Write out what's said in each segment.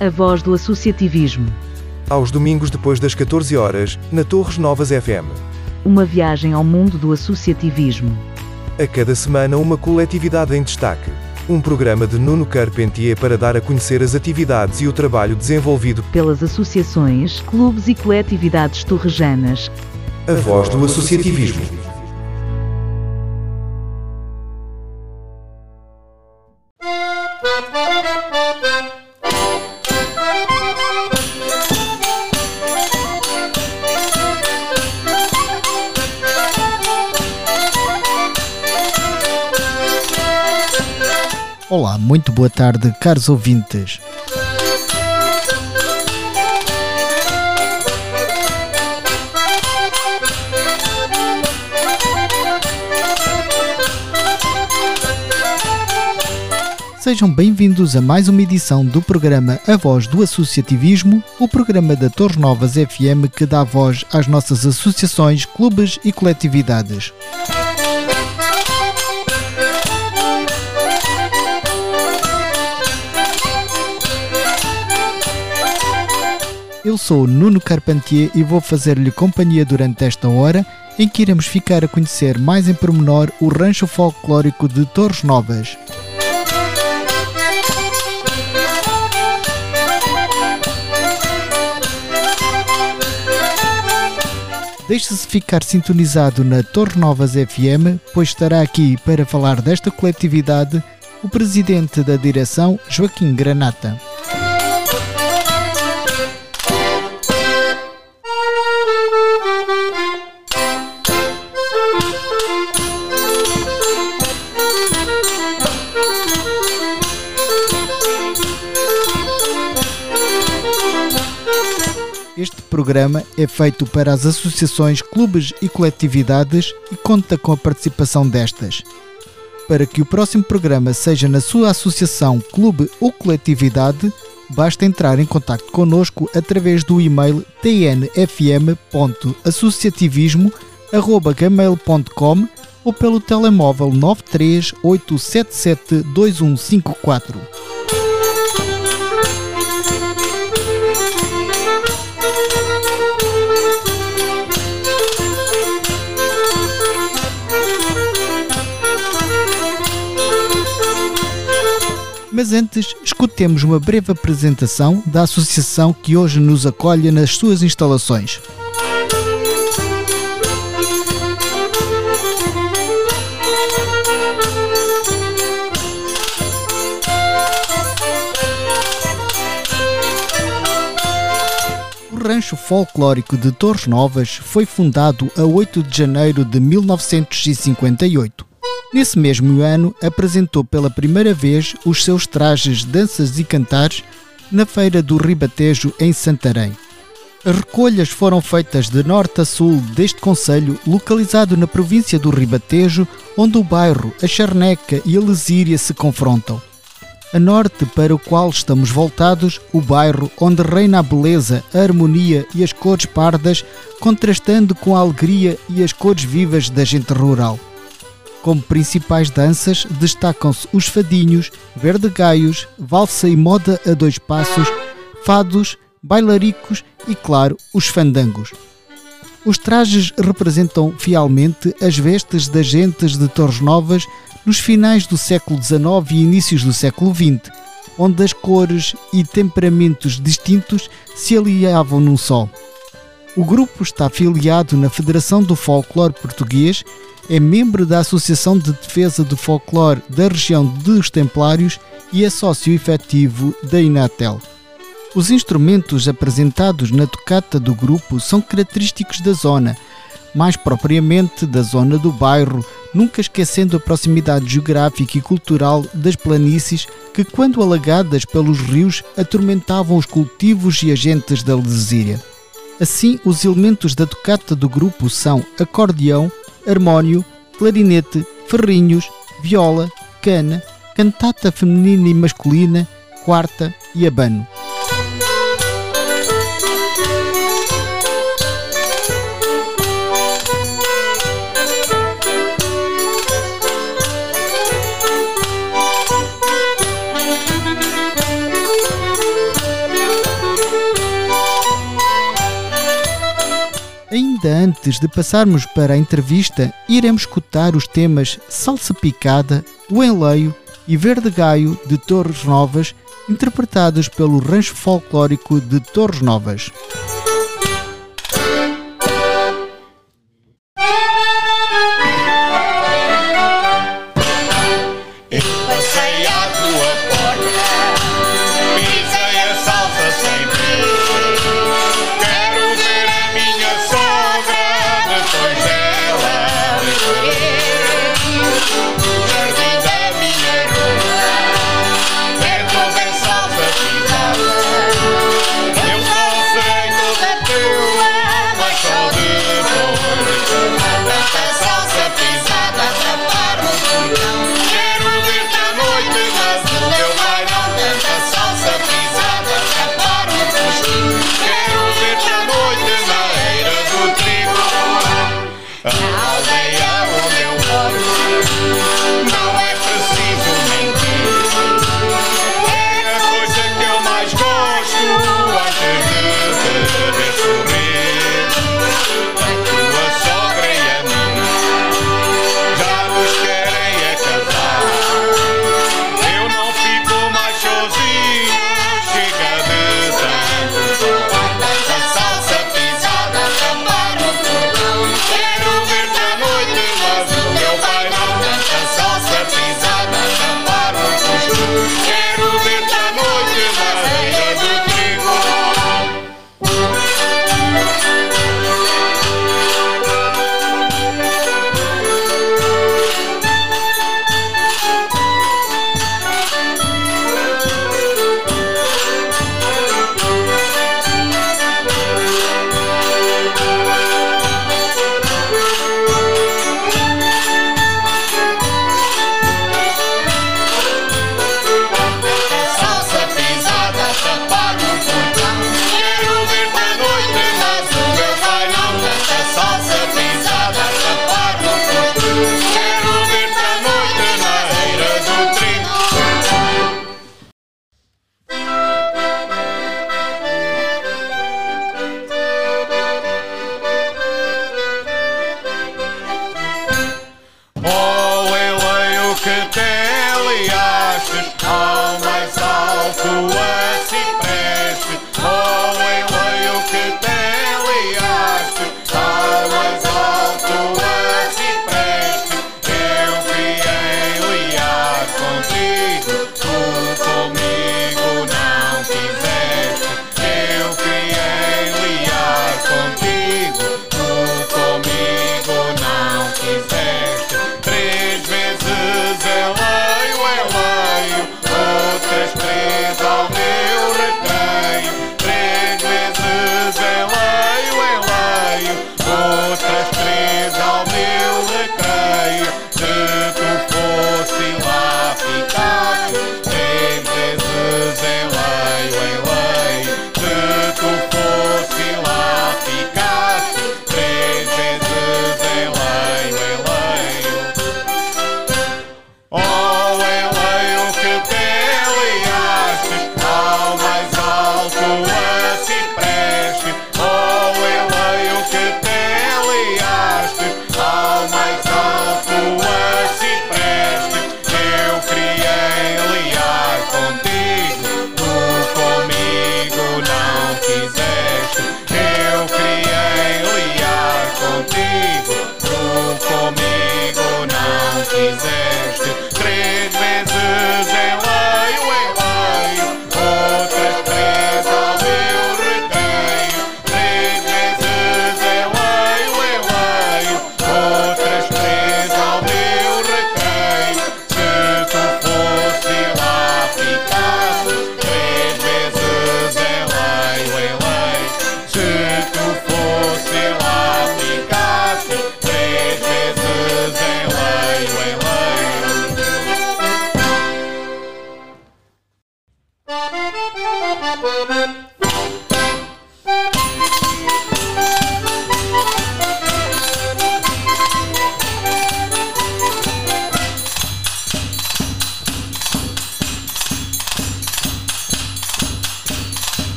A voz do associativismo. Aos domingos depois das 14 horas, na Torres Novas FM. Uma viagem ao mundo do associativismo. A cada semana uma coletividade em destaque. Um programa de Nuno Carpentier para dar a conhecer as atividades e o trabalho desenvolvido pelas associações, clubes e coletividades torrejanas. A voz do associativismo. Olá, muito boa tarde, caros ouvintes. Sejam bem-vindos a mais uma edição do programa A Voz do Associativismo, o programa da Torres Novas FM que dá voz às nossas associações, clubes e coletividades. Eu sou o Nuno Carpentier e vou fazer-lhe companhia durante esta hora em que iremos ficar a conhecer mais em pormenor o rancho folclórico de Torres Novas. Deixe-se ficar sintonizado na Torre Novas FM, pois estará aqui para falar desta coletividade o presidente da direção, Joaquim Granata. Programa é feito para as associações, clubes e coletividades e conta com a participação destas. Para que o próximo programa seja na sua associação, clube ou coletividade, basta entrar em contato conosco através do e-mail tnfm.associativismo.gmail.com ou pelo telemóvel 938772154. Mas antes, escutemos uma breve apresentação da associação que hoje nos acolhe nas suas instalações. O Rancho Folclórico de Torres Novas foi fundado a 8 de janeiro de 1958. Nesse mesmo ano, apresentou pela primeira vez os seus trajes, danças e cantares na Feira do Ribatejo, em Santarém. As recolhas foram feitas de norte a sul deste concelho, localizado na província do Ribatejo, onde o bairro, a Charneca e a Lesíria se confrontam. A norte, para o qual estamos voltados, o bairro onde reina a beleza, a harmonia e as cores pardas, contrastando com a alegria e as cores vivas da gente rural. Como principais danças destacam-se os fadinhos, verdegaios, valsa e moda a dois passos, fados, bailaricos e, claro, os fandangos. Os trajes representam fielmente as vestes das gentes de Torres Novas nos finais do século XIX e inícios do século XX, onde as cores e temperamentos distintos se aliavam num só. O grupo está afiliado na Federação do Folclore Português é membro da Associação de Defesa do Folclore da região dos Templários e é sócio efetivo da Inatel. Os instrumentos apresentados na tocata do grupo são característicos da zona, mais propriamente da zona do bairro, nunca esquecendo a proximidade geográfica e cultural das planícies que, quando alagadas pelos rios, atormentavam os cultivos e agentes da lesíria. Assim, os elementos da tocata do grupo são acordeão, harmónio, clarinete, ferrinhos, viola, cana, cantata feminina e masculina, quarta e abano. Ainda antes de passarmos para a entrevista, iremos escutar os temas Salsa Picada, O Enleio e Verde Gaio de Torres Novas, interpretados pelo Rancho Folclórico de Torres Novas.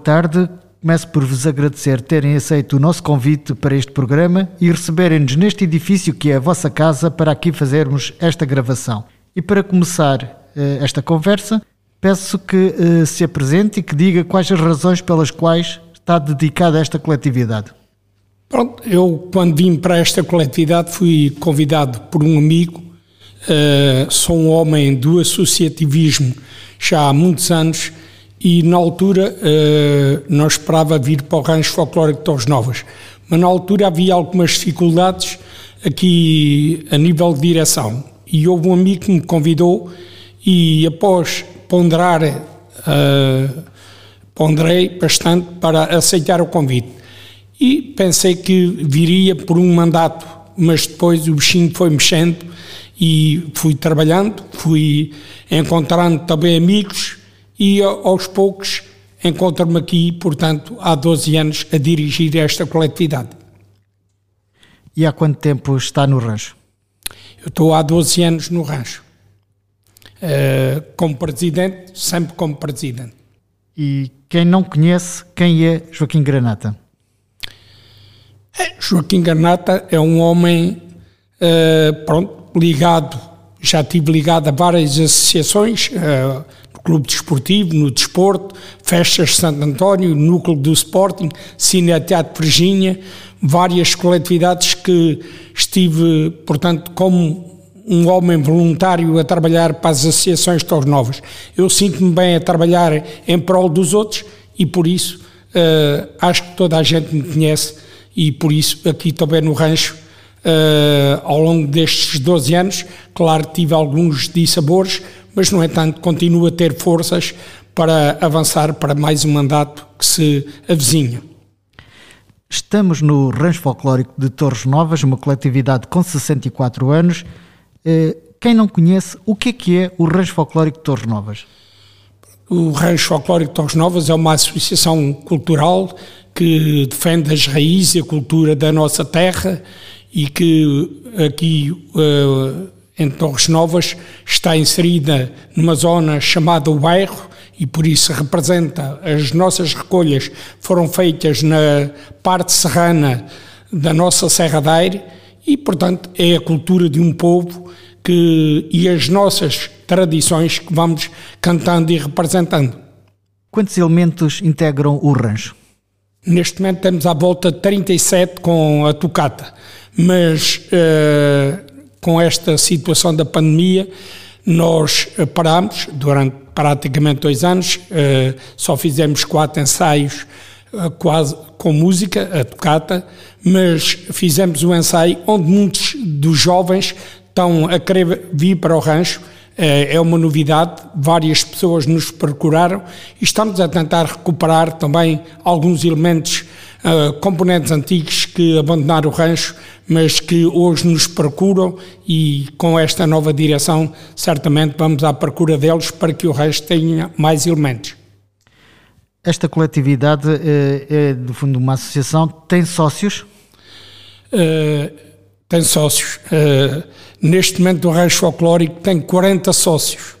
Tarde. Começo por vos agradecer terem aceito o nosso convite para este programa e receberem-nos neste edifício que é a vossa casa para aqui fazermos esta gravação. E para começar uh, esta conversa, peço que uh, se apresente e que diga quais as razões pelas quais está dedicado a esta coletividade. Pronto, eu quando vim para esta coletividade fui convidado por um amigo, uh, sou um homem do associativismo já há muitos anos e na altura uh, não esperava vir para o Rancho Folclórico de Torres Novas, mas na altura havia algumas dificuldades aqui a nível de direção. E houve um amigo que me convidou e após ponderar, uh, ponderei bastante para aceitar o convite. E pensei que viria por um mandato, mas depois o bichinho foi mexendo e fui trabalhando, fui encontrando também amigos e aos poucos encontro-me aqui, portanto, há 12 anos a dirigir esta coletividade. E há quanto tempo está no rancho? Eu estou há 12 anos no rancho. Uh, como presidente, sempre como presidente. E quem não conhece, quem é Joaquim Granata? É, Joaquim Granata é um homem, uh, pronto, ligado, já tive ligado a várias associações, uh, Clube Desportivo, no Desporto, Festas de Santo António, Núcleo do Sporting, Cine Teatro Virgínia, várias coletividades que estive, portanto, como um homem voluntário a trabalhar para as associações tão novas. Eu sinto-me bem a trabalhar em prol dos outros e por isso uh, acho que toda a gente me conhece e por isso aqui também no rancho, uh, ao longo destes 12 anos, claro tive alguns dissabores, mas no entanto continuo a ter forças para avançar para mais um mandato que se avizinha. Estamos no Rancho Folclórico de Torres Novas, uma coletividade com 64 anos. Eh, quem não conhece, o que é que é o Rancho Folclórico de Torres Novas? O Rancho Folclórico de Torres Novas é uma associação cultural que defende as raízes e a cultura da nossa terra e que aqui uh, em Torres Novas está inserida numa zona chamada o bairro e por isso representa as nossas recolhas foram feitas na parte serrana da nossa Serra da Aire e portanto é a cultura de um povo que e as nossas tradições que vamos cantando e representando. Quantos elementos integram o rancho? Neste momento temos à volta de 37 com a tocata, mas uh, com esta situação da pandemia, nós eh, parámos durante praticamente dois anos, eh, só fizemos quatro ensaios eh, quase com música, a tocata, mas fizemos um ensaio onde muitos dos jovens estão a querer vir para o rancho, é uma novidade, várias pessoas nos procuraram e estamos a tentar recuperar também alguns elementos uh, componentes antigos que abandonaram o rancho, mas que hoje nos procuram e com esta nova direção certamente vamos à procura deles para que o rancho tenha mais elementos. Esta coletividade é, é de fundo uma associação, tem sócios? Uh, tem sócios. Uh, neste momento o rancho folclórico tem 40 sócios.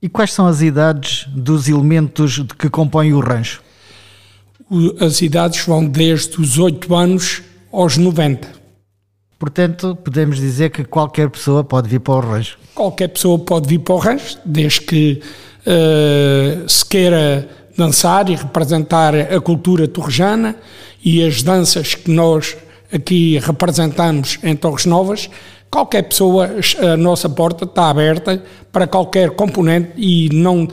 E quais são as idades dos elementos que compõem o rancho? As idades vão desde os 8 anos aos 90. Portanto, podemos dizer que qualquer pessoa pode vir para o rancho. Qualquer pessoa pode vir para o rancho, desde que uh, se queira dançar e representar a cultura torrejana e as danças que nós aqui representamos em Torres Novas, qualquer pessoa, a nossa porta está aberta para qualquer componente e não,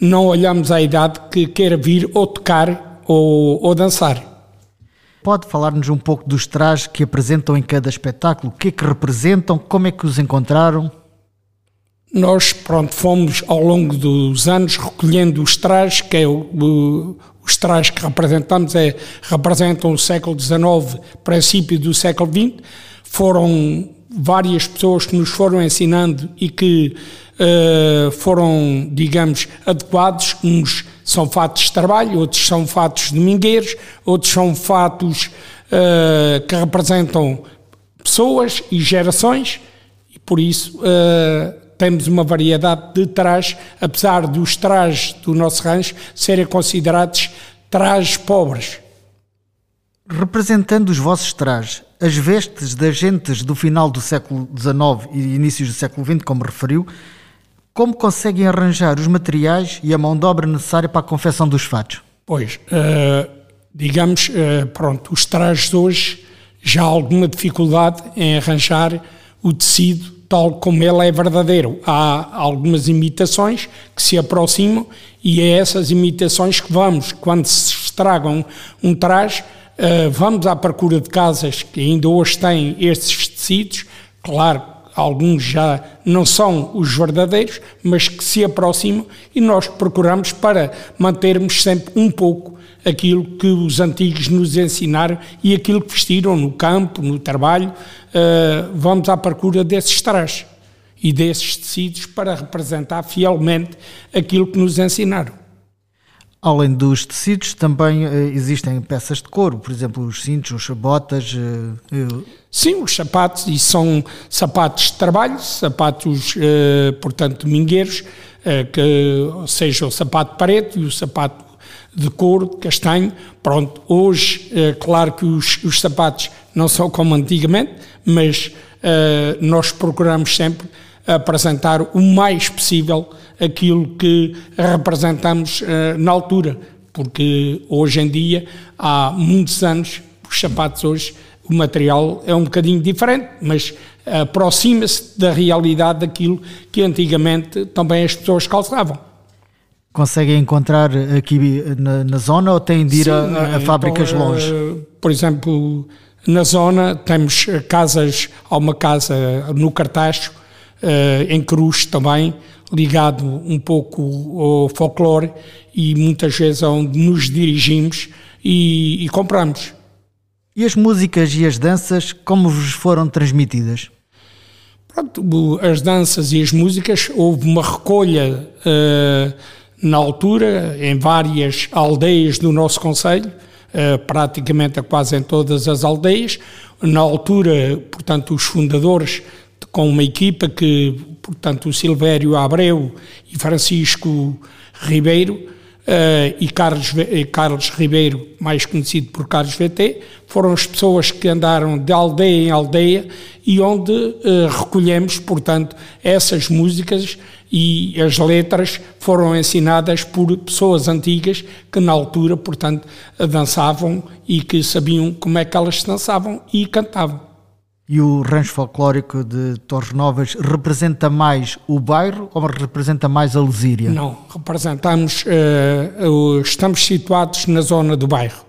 não olhamos à idade que queira vir ou tocar ou, ou dançar. Pode falar-nos um pouco dos trajes que apresentam em cada espetáculo? O que é que representam? Como é que os encontraram? Nós, pronto, fomos ao longo dos anos recolhendo os trajes, que é o, o, os trajes que representamos é, representam o século XIX, princípio do século XX. Foram várias pessoas que nos foram ensinando e que uh, foram, digamos, adequados, uns são fatos de trabalho, outros são fatos domingueiros, outros são fatos uh, que representam pessoas e gerações, e por isso uh, temos uma variedade de trajes, apesar dos trajes do nosso rancho serem considerados trajes pobres. Representando os vossos trajes, as vestes das gentes do final do século XIX e inícios do século XX, como referiu, como conseguem arranjar os materiais e a mão de obra necessária para a confecção dos fatos? Pois, uh, digamos, uh, pronto, os trajes hoje já há alguma dificuldade em arranjar o tecido tal como ele é verdadeiro. Há algumas imitações que se aproximam e é essas imitações que vamos, quando se estragam um traje, uh, vamos à procura de casas que ainda hoje têm esses tecidos, claro, alguns já não são os verdadeiros, mas que se aproximam e nós procuramos para mantermos sempre um pouco aquilo que os antigos nos ensinaram e aquilo que vestiram no campo, no trabalho, uh, vamos à procura desses trajes e desses tecidos para representar fielmente aquilo que nos ensinaram. Além dos tecidos, também uh, existem peças de couro, por exemplo, os cintos, os botas. Uh, Sim, os sapatos, e são sapatos de trabalho, sapatos, portanto, mingueiros, que seja o sapato preto e o sapato de couro, de castanho. Pronto, hoje, claro que os, os sapatos não são como antigamente, mas uh, nós procuramos sempre apresentar o mais possível aquilo que representamos uh, na altura, porque hoje em dia, há muitos anos, os sapatos hoje, o material é um bocadinho diferente, mas aproxima-se da realidade daquilo que antigamente também as pessoas calçavam conseguem encontrar aqui na, na zona ou têm de ir Sim, a, a fábricas então, longe? Por exemplo, na zona temos casas, há uma casa no Cartacho, em Cruz também, ligado um pouco ao folclore e muitas vezes é onde nos dirigimos e, e compramos. E as músicas e as danças, como vos foram transmitidas? Pronto, as danças e as músicas, houve uma recolha uh, na altura, em várias aldeias do nosso Conselho, eh, praticamente a quase em todas as aldeias. Na altura, portanto, os fundadores, com uma equipa que, portanto, o Silvério Abreu e Francisco Ribeiro, Uh, e Carlos, Carlos Ribeiro, mais conhecido por Carlos VT, foram as pessoas que andaram de aldeia em aldeia e onde uh, recolhemos, portanto, essas músicas e as letras foram ensinadas por pessoas antigas que na altura, portanto, dançavam e que sabiam como é que elas dançavam e cantavam. E o rancho folclórico de Torres Novas representa mais o bairro ou representa mais a Lesíria? Não, representamos, uh, estamos situados na zona do bairro.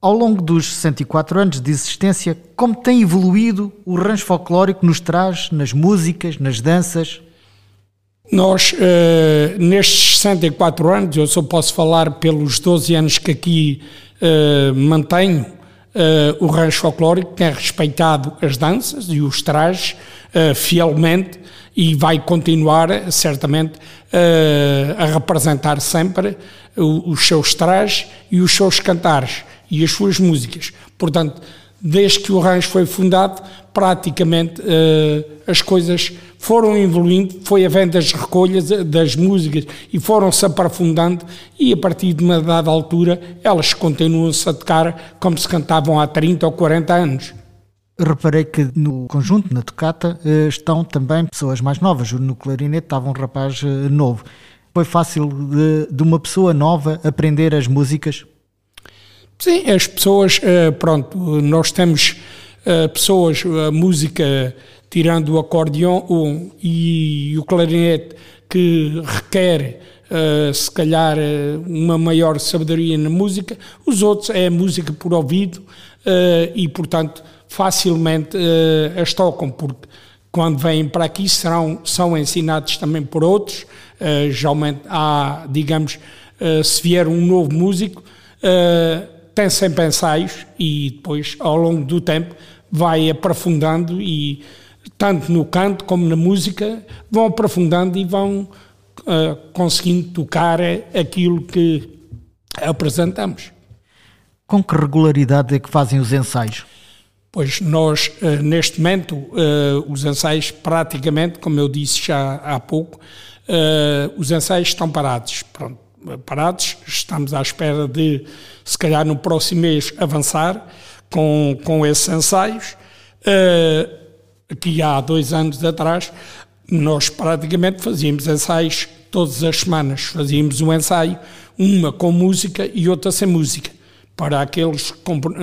Ao longo dos 64 anos de existência, como tem evoluído o rancho folclórico nos traz nas músicas, nas danças? Nós, uh, nestes 64 anos, eu só posso falar pelos 12 anos que aqui uh, mantenho, o rancho folclórico tem respeitado as danças e os trajes fielmente e vai continuar, certamente, a representar sempre os seus trajes e os seus cantares e as suas músicas. Portanto, desde que o rancho foi fundado, praticamente as coisas foram evoluindo, foi havendo as recolhas das músicas e foram-se aprofundando e a partir de uma dada altura elas continuam-se a tocar como se cantavam há 30 ou 40 anos. Reparei que no conjunto, na tocata, eh, estão também pessoas mais novas. No clarinete estava um rapaz eh, novo. Foi fácil de, de uma pessoa nova aprender as músicas? Sim, as pessoas, eh, pronto, nós temos pessoas, a música tirando o acordeão e o clarinete, que requer, se calhar, uma maior sabedoria na música, os outros é música por ouvido e, portanto, facilmente as tocam, porque quando vêm para aqui serão, são ensinados também por outros, geralmente há, digamos, se vier um novo músico, tem sempre ensaios e depois, ao longo do tempo, vai aprofundando e tanto no canto como na música, vão aprofundando e vão uh, conseguindo tocar aquilo que apresentamos. Com que regularidade é que fazem os ensaios? Pois nós, uh, neste momento, uh, os ensaios praticamente, como eu disse já há pouco, os ensaios estão parados. Pronto, parados, estamos à espera de, se calhar no próximo mês, avançar com, com esses ensaios. aqui há dois anos atrás, nós praticamente fazíamos ensaios todas as semanas. Fazíamos um ensaio, uma com música e outra sem música para aqueles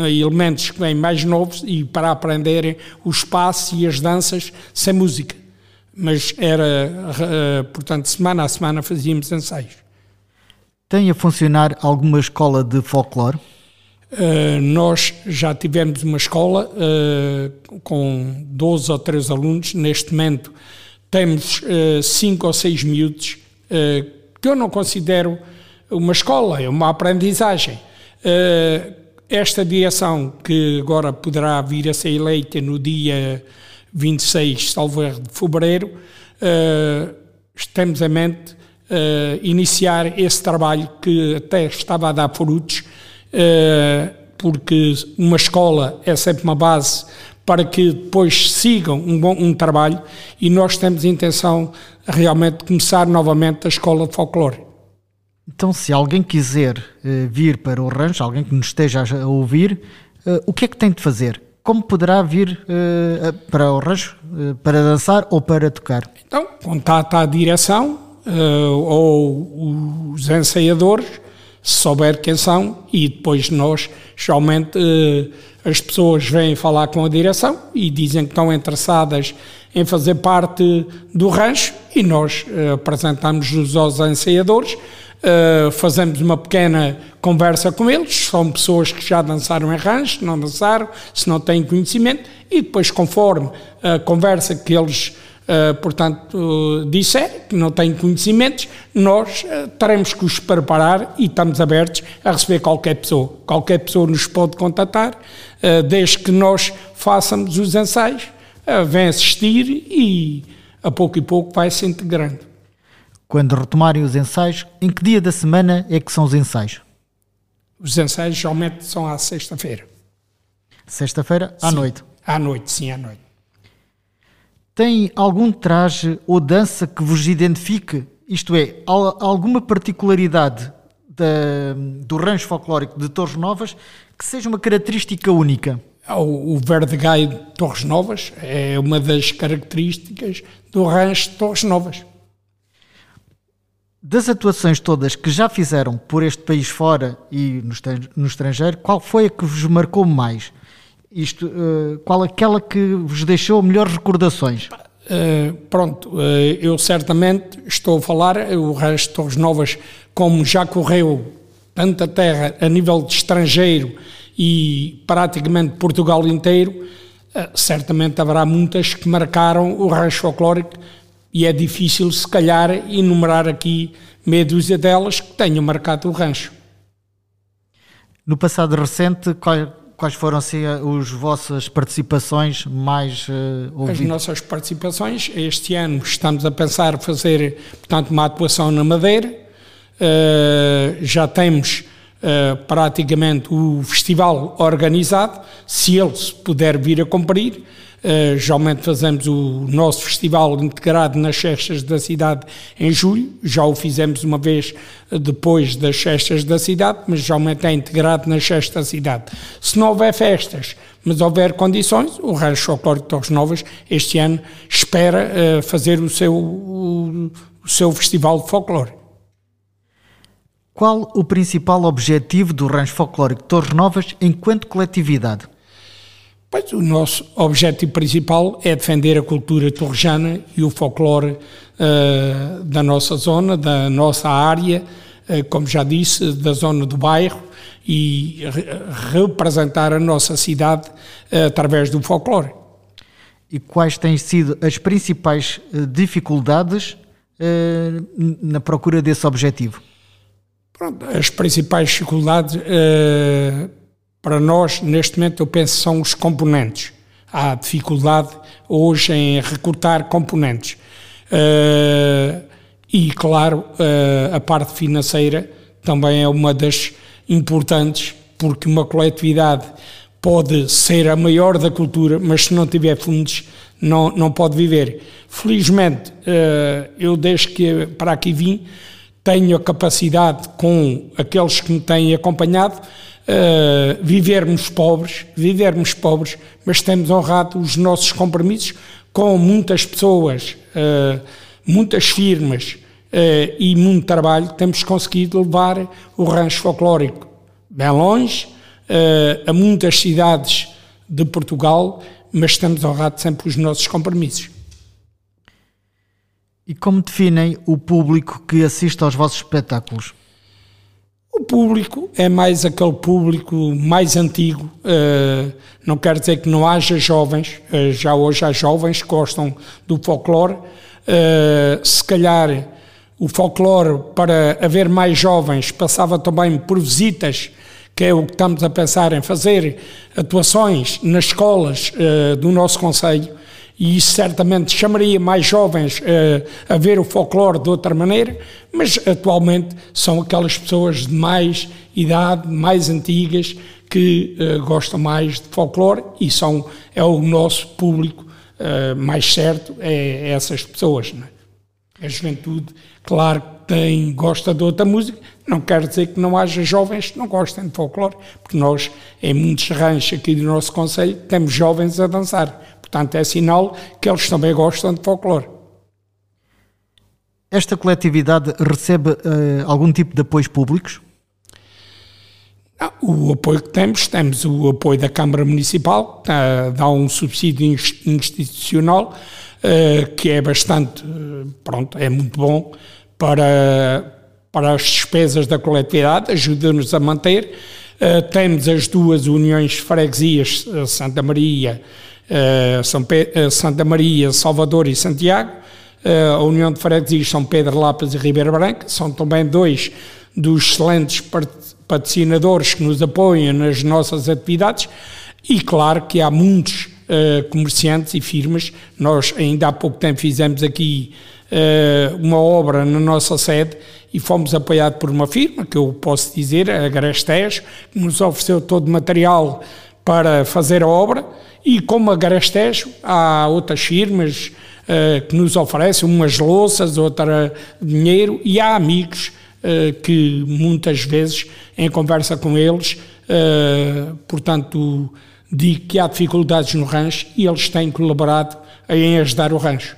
elementos que vêm mais novos e para aprenderem o espaço e as danças sem música. Mas era, eh, portanto, semana a semana fazíamos ensaios. Tem a funcionar alguma escola de folclore? Uh, nós já tivemos uma escola uh, com 12 ou 13 alunos. Neste momento temos 5 uh, ou 6 miúdos, que eu não considero uma escola, é uma aprendizagem. Uh, esta direção, que agora poderá vir a ser eleita no dia 26, salvo de fevereiro, uh, temos em mente uh, iniciar esse trabalho que até estava a dar frutos, uh, porque uma escola é sempre uma base para que depois sigam um, bom, um trabalho e nós temos a intenção realmente de começar novamente a escola de folclore. Então, se alguém quiser uh, vir para o rancho, alguém que nos esteja a ouvir, uh, o que é que tem de fazer? Como poderá vir uh, para o rancho para dançar ou para tocar? Então, contata a direção ou os ensaiadores, se souber quem são, e depois nós, geralmente, as pessoas vêm falar com a direção e dizem que estão interessadas em fazer parte do rancho e nós apresentamos-nos aos ensaiadores fazemos uma pequena conversa com eles, são pessoas que já dançaram em rancho, não dançaram, se não têm conhecimento, e depois, conforme a conversa que eles, uh, portanto, uh, disserem, que não têm conhecimentos, nós uh, teremos que os preparar e estamos abertos a receber qualquer pessoa. Qualquer pessoa nos pode contatar, desde que nós façamos os ensaios, vem assistir e a pouco e pouco vai se integrando. Quando retomarem os ensaios, em que dia da semana é que são os ensaios? Os ensaios geralmente são à sexta-feira. Sexta-feira à sim, noite? À noite, sim, à noite. Tem algum traje ou dança que vos identifique? Isto é, alguma particularidade da, do rancho folclórico de Torres Novas que seja uma característica única? O, o verde gai de Torres Novas é uma das características do rancho de Torres Novas das atuações todas que já fizeram por este país fora e no estrangeiro, qual foi a que vos marcou mais? Isto, uh, qual aquela que vos deixou melhores recordações? Uh, pronto, uh, eu certamente estou a falar, o resto de Torres Novas, como já correu tanta terra a nível de estrangeiro e praticamente Portugal inteiro, certamente haverá muitas que marcaram o rancho folclórico e é difícil, se calhar, enumerar aqui meia dúzia delas que tenham marcado o rancho. No passado recente, quais foram assim, as vossas participações mais uh, ouvidas? As nossas participações, este ano estamos a pensar fazer, portanto, uma atuação na Madeira, uh, já temos uh, praticamente o festival organizado, se ele se puder vir a cumprir, Uh, geralmente fazemos o nosso festival integrado nas festas da cidade em julho, já o fizemos uma vez eh, depois das festas da cidade, mas geralmente é integrado nas festas da cidade. Se não houver festas, mas houver condições, o Rancho Folclórico de Torres Novas este ano espera uh, fazer o seu, o, o seu festival de folclore. Qual o principal objetivo do Rancho Folclórico de Torres Novas enquanto coletividade? Pois, o nosso objetivo principal é defender a cultura torrejana e o folclore uh, da nossa zona, da nossa área, uh, como já disse, da zona do bairro e re representar a nossa cidade uh, através do folclore. E quais têm sido as principais dificuldades na procura desse objetivo? Pronto, as principais dificuldades para nós, neste momento, eu penso são os componentes. Há dificuldade hoje em recrutar componentes. Uh, e, claro, uh, a parte financeira também é uma das importantes, porque uma coletividade pode ser a maior da cultura, mas se não tiver fundos, não, não pode viver. Felizmente, uh, eu desde que para aqui vim, tenho a capacidade, com aqueles que me têm acompanhado, uh, vivermos pobres, vivermos pobres, mas temos honrado os nossos compromissos com muitas pessoas, uh, muitas firmas uh, e muito trabalho, temos conseguido levar o rancho folclórico bem longe, a muitas cidades de Portugal, mas estamos honrados sempre os nossos compromissos. E como definem o público que assiste aos vossos espetáculos? O público é mais aquele público mais antigo, uh, não quer dizer que não haja jovens, uh, já hoje há jovens que gostam do folclore, uh, se calhar o folclore para haver mais jovens passava também por visitas, que é o que estamos a pensar em fazer, atuações nas escolas do nosso Conselho, e isso certamente chamaria mais jovens uh, a ver o folclore de outra maneira, mas atualmente são aquelas pessoas de mais idade, mais antigas, que uh, gostam mais de folclore e são, é o nosso público uh, mais certo, é, é essas pessoas. É? A juventude, claro que tem, gosta de outra música, não quer dizer que não haja jovens que não gostem de folclore, porque nós, em muitos ranchos aqui do nosso Conselho, temos jovens a dançar. Portanto, é sinal que eles também gostam de folclore. Esta coletividade recebe uh, algum tipo de apoios públicos? Não, o apoio que temos, temos o apoio da Câmara Municipal, uh, dá um subsídio institucional uh, que é bastante, pronto, é muito bom para, para as despesas da coletividade, ajuda-nos a manter. temos as duas uniões de freguesias, Santa Maria uh, São Pe uh, Santa Maria, Salvador e Santiago, uh, a União de Freguesias São Pedro Lápis e Ribeira Branca, são também dois dos excelentes patrocinadores que nos apoiam nas nossas atividades. E claro que há muitos comerciantes e firmas, nós ainda há pouco tempo fizemos aqui uma obra na nossa sede e fomos apoiados por uma firma, que eu posso dizer, a Grestes, que nos ofereceu todo o material para fazer a obra e como a Garastejo, há outras firmas uh, que nos oferecem umas louças, outra dinheiro, e há amigos uh, que muitas vezes, em conversa com eles, uh, portanto, digo que há dificuldades no rancho e eles têm colaborado em ajudar o rancho.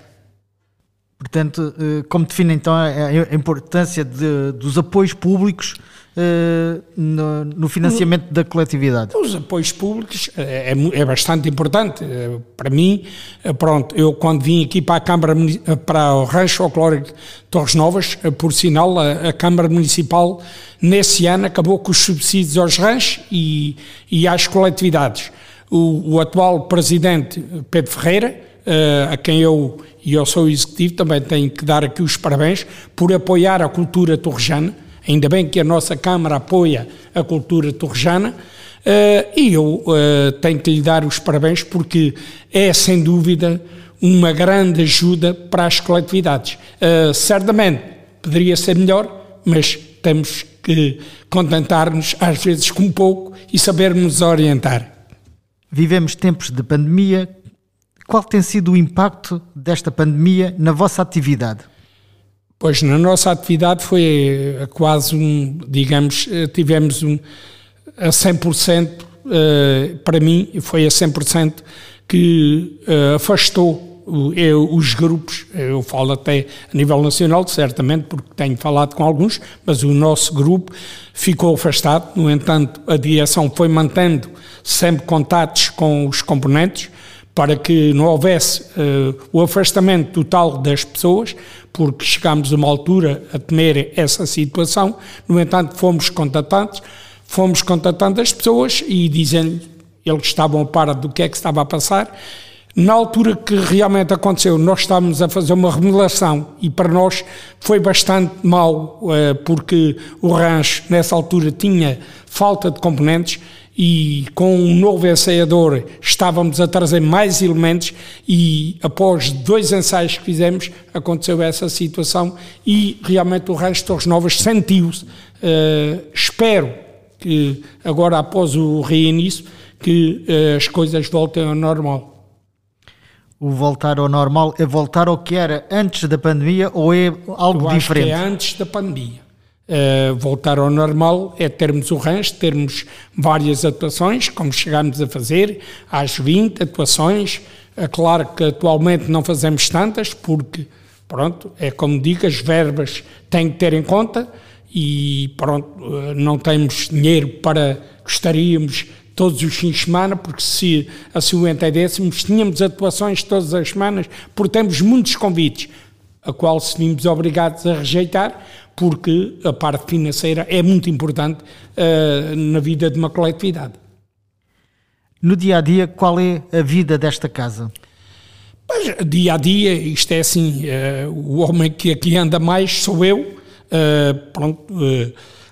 Portanto, como define então a importância de, dos apoios públicos uh, no, no, financiamento da coletividade? Os apoios públicos é, é, é bastante importante. Uh, para mim, uh, pronto, eu quando vim aqui para a Câmara, para o Rancho Folclórico Torres Novas, por sinal, a, a, Câmara Municipal nesse ano acabou com os subsídios aos ranchos e, e às coletividades. O, o atual presidente, Pedro Ferreira, a quem eu e eu sou executivo, também tenho que dar aqui os parabéns por apoiar a cultura torrejana, Ainda bem que a nossa Câmara apoia a cultura torrejana. Uh, e eu uh, tenho que lhe dar os parabéns porque é, sem dúvida, uma grande ajuda para as coletividades. Uh, certamente poderia ser melhor, mas temos que contentar-nos, às vezes, com pouco e sabermos orientar. Vivemos tempos de pandemia. Qual tem sido o impacto desta pandemia na vossa atividade? Pois, na nossa atividade foi eh, quase um, digamos, eh, tivemos um a 100%, uh, para mim, foi a 100% que uh, afastou eu, os grupos, eu falo até a nível nacional, certamente, porque tenho falado com alguns, mas o nosso grupo ficou afastado. No entanto, a direção foi mantendo sempre contatos com os componentes para que não houvesse uh, o afastamento total das pessoas, porque chegámos a uma altura a temer essa situação. No entanto, fomos contatados, fomos contatando as pessoas e dizendo eles estavam a par do que é que estava a passar. Na altura que realmente aconteceu, nós estávamos a fazer uma remodelação e para nós foi bastante mal, eh, porque o rancho nessa altura tinha falta de componentes e com um novo ensaiador estávamos a trazer mais elementos e após dois ensaios que fizemos aconteceu essa situação e realmente o Rancho Torres Novas sentiu-se. Uh, espero que agora após o reinício que uh, as coisas voltem ao normal. O voltar ao normal é voltar ao que era antes da pandemia ou é algo Eu diferente? É antes da pandemia. Uh, voltar ao normal é termos o rancho, termos várias atuações, como chegámos a fazer, às 20 atuações. É claro que atualmente não fazemos tantas, porque, pronto, é como digo, as verbas têm que ter em conta e, pronto, não temos dinheiro para, gostaríamos, todos os fins de semana, porque se assim o entendêssemos, tínhamos atuações todas as semanas, porque temos muitos convites, a qual se vimos obrigados a rejeitar, porque a parte financeira é muito importante uh, na vida de uma coletividade. No dia a dia, qual é a vida desta casa? Dia a dia, isto é assim: uh, o homem que aqui anda mais sou eu. Uh, pronto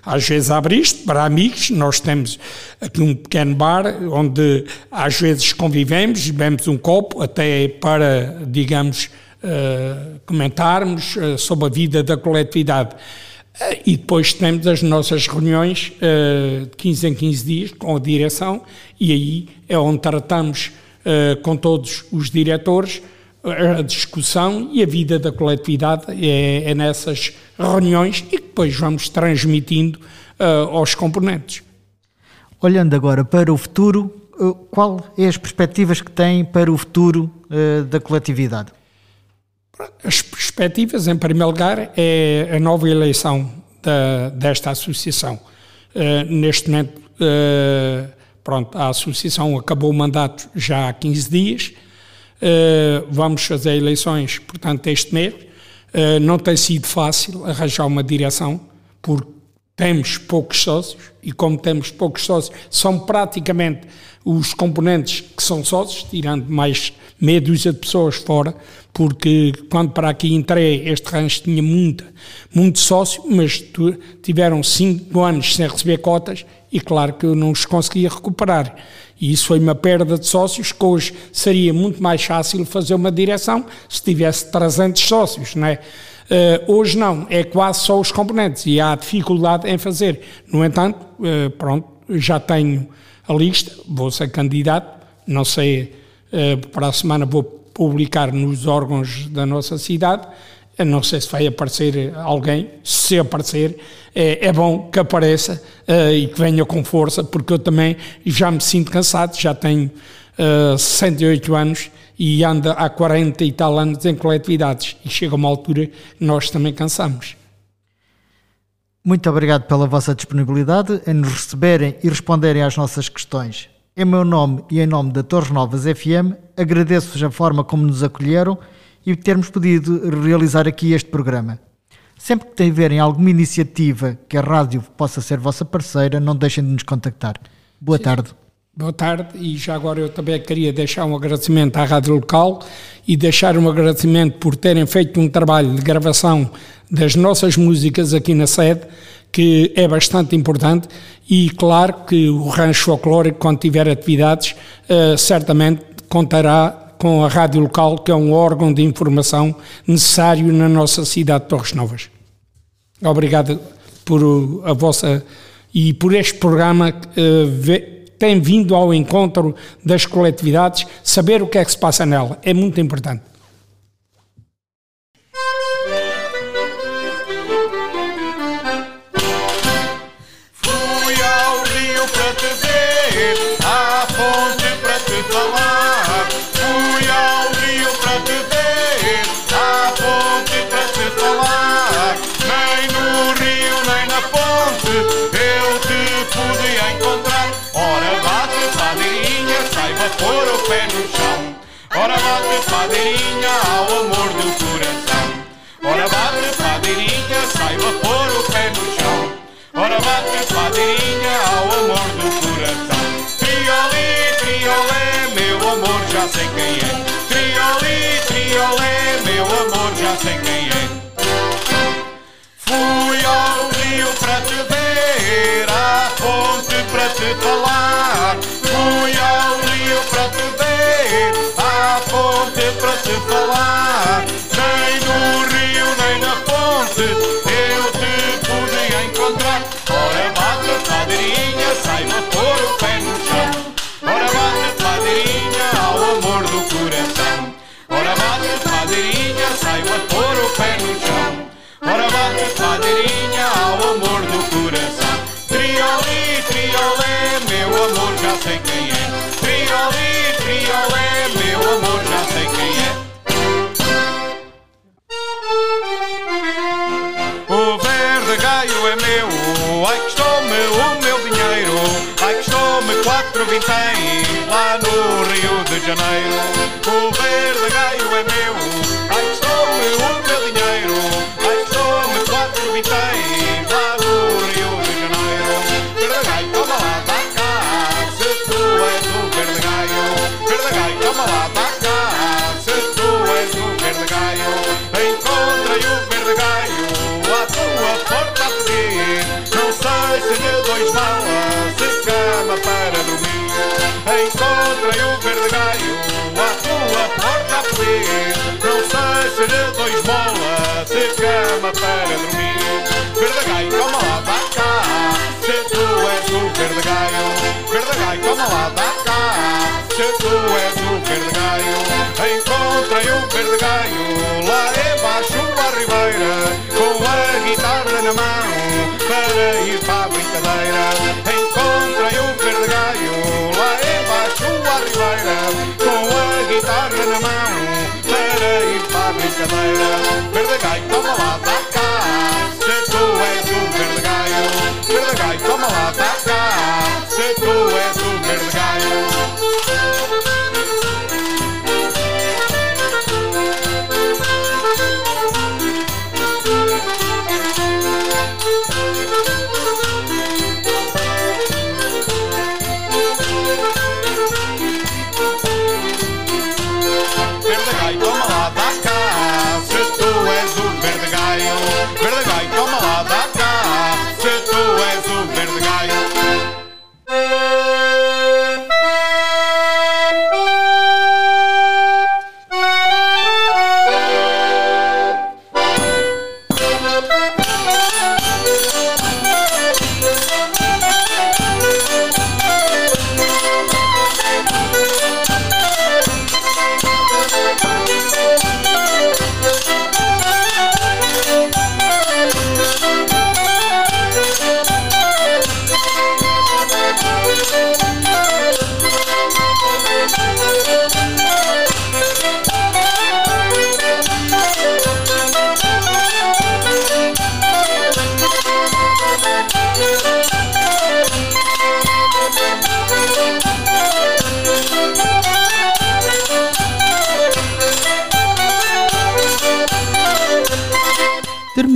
às vezes abre isto para amigos. Nós temos aqui um pequeno bar onde às vezes convivemos, bebemos um copo, até para, digamos, uh, comentarmos uh, sobre a vida da coletividade. Uh, e depois temos as nossas reuniões de 15 em 15 dias com a direção, e aí é onde tratamos com todos os diretores a discussão e a vida da coletividade é, é nessas reuniões e depois vamos transmitindo aos componentes. Olhando agora para o futuro, qual é as perspectivas que tem para o futuro uh, da coletividade? As perspectivas, em primeiro lugar, é a nova eleição da, desta associação. neste momento, pronto, a associação acabou o mandato já há 15 dias, Uh, vamos fazer eleições, portanto, este mês. Uh, não tem sido fácil arranjar uma direção, porque temos poucos sócios, e como temos poucos sócios, são praticamente os componentes que são sócios, tirando mais meia dúzia de pessoas fora, porque quando para aqui entrei, este rancho tinha muita, muito sócio, mas tiveram cinco anos sem receber cotas, e claro que eu não os conseguia recuperar. E isso foi uma perda de sócios que hoje seria muito mais fácil fazer uma direção se tivesse 300 sócios, não é? Uh, hoje não, é quase só os componentes e há dificuldade em fazer. No entanto, uh, pronto, já tenho a lista, vou ser candidato, não sei, uh, para a semana vou publicar nos órgãos da nossa cidade eu não sei se vai aparecer alguém, se aparecer, é, é bom que apareça e que venha com força, porque eu também já me sinto cansado, já tenho uh, 68 anos e ando há 40 e tal anos em coletividades e chega uma altura que nós também cansamos. Muito obrigado pela vossa disponibilidade em nos receberem e responderem às nossas questões. Em meu nome e em nome da Torres Novas FM, agradeço-vos a forma como nos acolheram e termos podido realizar aqui este programa. Sempre que tiverem alguma iniciativa que a rádio possa ser vossa parceira, não deixem de nos contactar. Boa Sim. tarde. Boa tarde e já agora eu também queria deixar um agradecimento à rádio local e deixar um agradecimento por terem feito um trabalho de gravação das nossas músicas aqui na sede, que é bastante importante e claro que o Rancho Folclórico, quando tiver atividades, uh, certamente contará com a rádio local, que é um órgão de informação necessário na nossa cidade de Torres Novas. Obrigado por a vossa e por este programa uh, tem vindo ao encontro das coletividades, saber o que é que se passa nela é muito importante. Padeirinha ao amor do coração. Ora bate padeirinha, saiba pôr o pé no chão. Ora bate padeirinha ao amor do coração. Trioli, triolé, meu amor, já sei quem é. Trioli, triolé, meu amor, já sei quem é. Fui ao rio para te ver, à fonte para te falar. Janeiro. O verde gaio é meu, verde gaio à tua porta a. Não sei se lhe dois molas, se cama para dormir. Verde toma lá, dá cá, se tu és o verde gaio. Toma lá, dá cá, se tu és o verde gaio. Encontrei o verde lá embaixo à ribeira, com a guitarra na mão, para ir para a brincadeira. Encontrei o verde gaio à ribeira, com a guitarra na mão, para ir para a brincadeira. Verde gaio, toma lá, dá cá, se tu és o verde gaio. Verde toma lá, dá cá, se tu és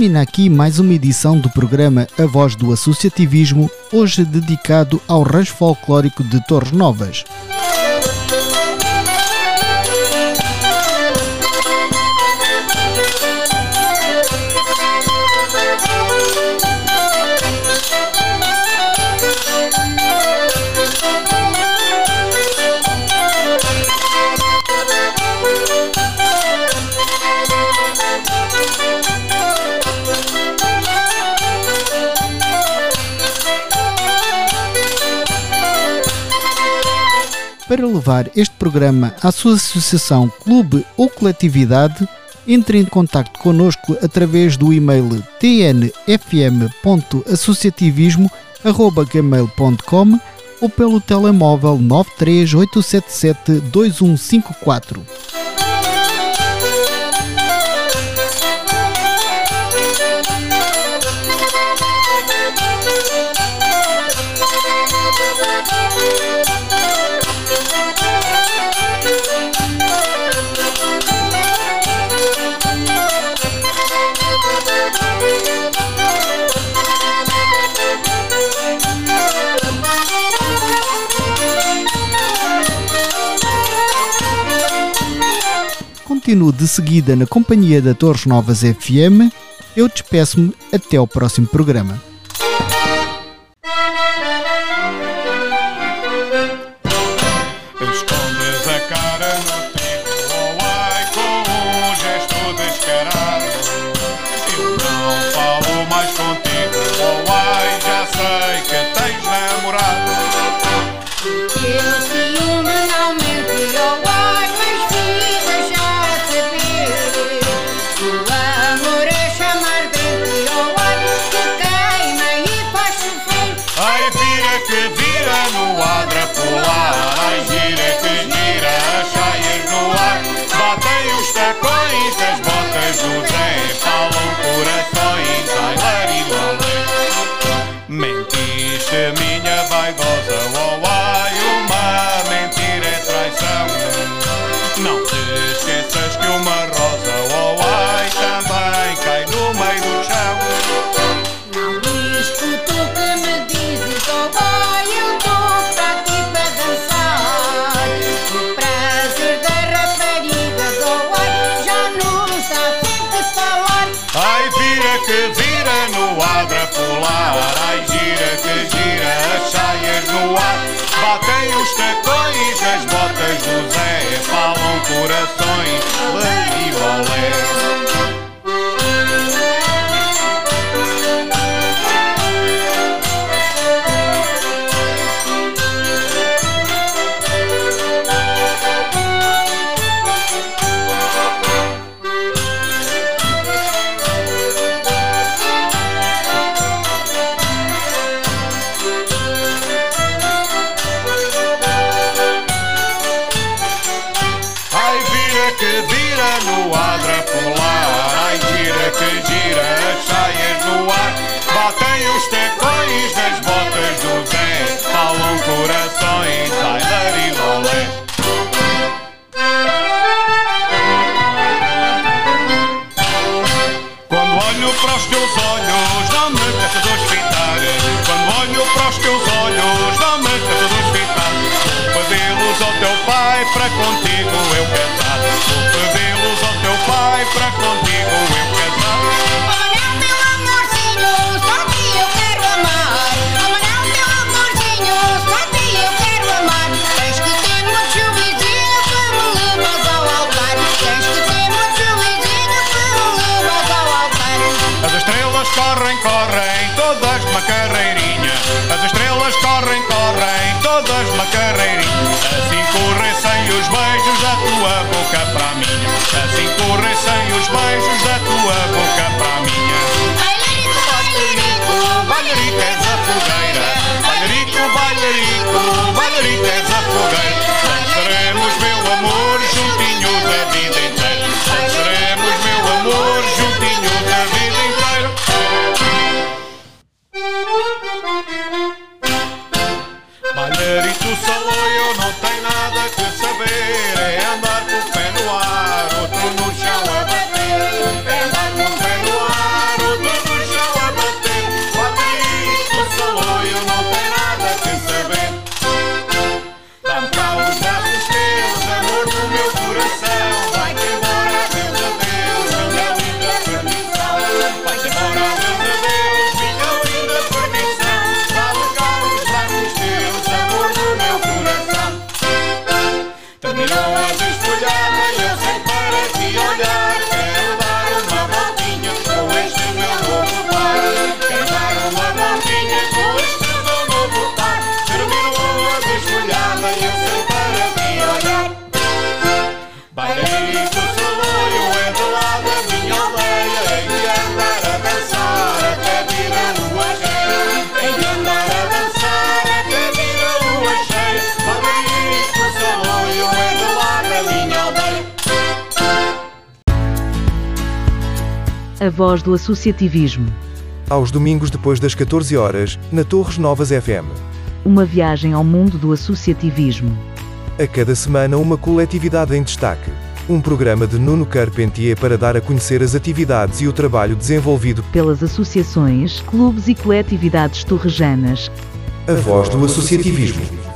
Termina aqui mais uma edição do programa A Voz do Associativismo, hoje dedicado ao rancho folclórico de Torres Novas. Para levar este programa à sua associação, clube ou coletividade, entre em contato connosco através do e-mail tnfm.associativismo.gmail.com ou pelo telemóvel 93877 Continuo de seguida na companhia da Torres Novas FM. Eu despeço-me até ao próximo programa. pela carreirinha Assim corressem os beijos da tua boca para a minha Assim corressem os beijos da tua boca para a minha Bailarico, bailarico, bailarico és a fogueira. Bailarico, bailarico, bailarico és a fogueira. voz do associativismo. Aos domingos depois das 14 horas, na Torres Novas FM. Uma viagem ao mundo do associativismo. A cada semana uma coletividade em destaque. Um programa de Nuno Carpentier para dar a conhecer as atividades e o trabalho desenvolvido pelas associações, clubes e coletividades torrejanas. A voz do associativismo.